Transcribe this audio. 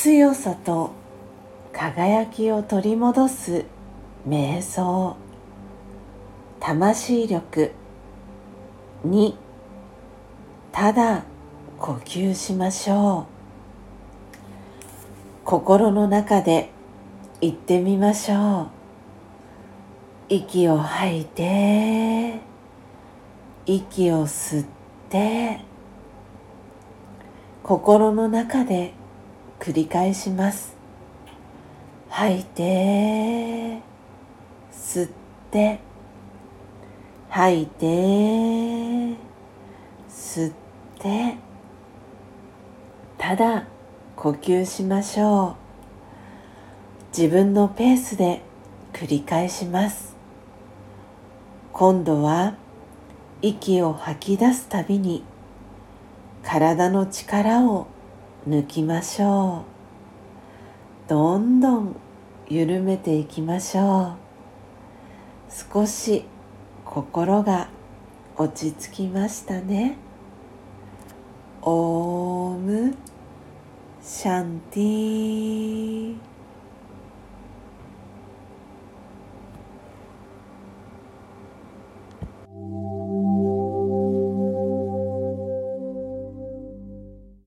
強さと輝きを取り戻す瞑想。魂力。2ただ呼吸しましょう。心の中で言ってみましょう。息を吐いて息を吸って心の中で繰り返します。吐いて吸って吐いて吸ってただ呼吸しましょう。自分のペースで繰り返します。今度は息を吐き出すたびに体の力を抜きましょう。どんどん緩めていきましょう。少し心が落ち着きましたね。オームシャンティー。